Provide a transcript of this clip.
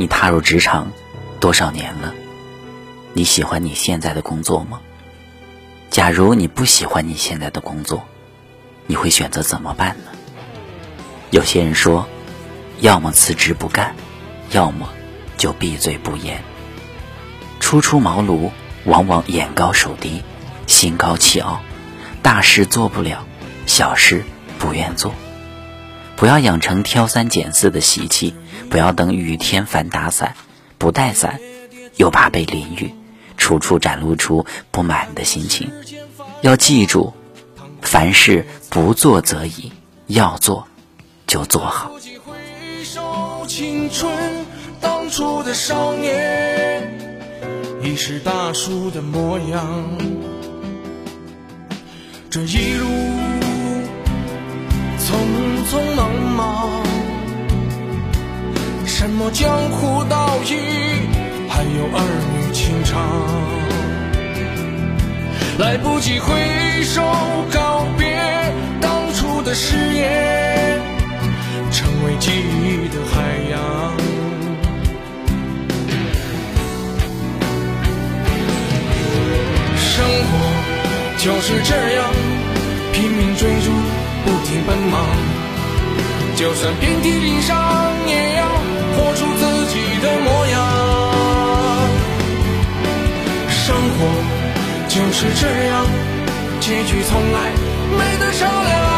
你踏入职场多少年了？你喜欢你现在的工作吗？假如你不喜欢你现在的工作，你会选择怎么办呢？有些人说，要么辞职不干，要么就闭嘴不言。初出茅庐，往往眼高手低，心高气傲，大事做不了，小事不愿做。不要养成挑三拣四的习气，不要等雨天烦打伞，不带伞又怕被淋雨。处处展露出不满的心情，要记住，凡事不做则已，要做就做好。青春当初的少年，已是大叔的模样。这一路么江湖道义，还有儿女。情长，来不及挥手告别当初的誓言，成为记忆的海洋。生活就是这样，拼命追逐，不停奔忙，就算遍体鳞伤，也要活出自己的模样。生活就是这样，结局从来没得商量。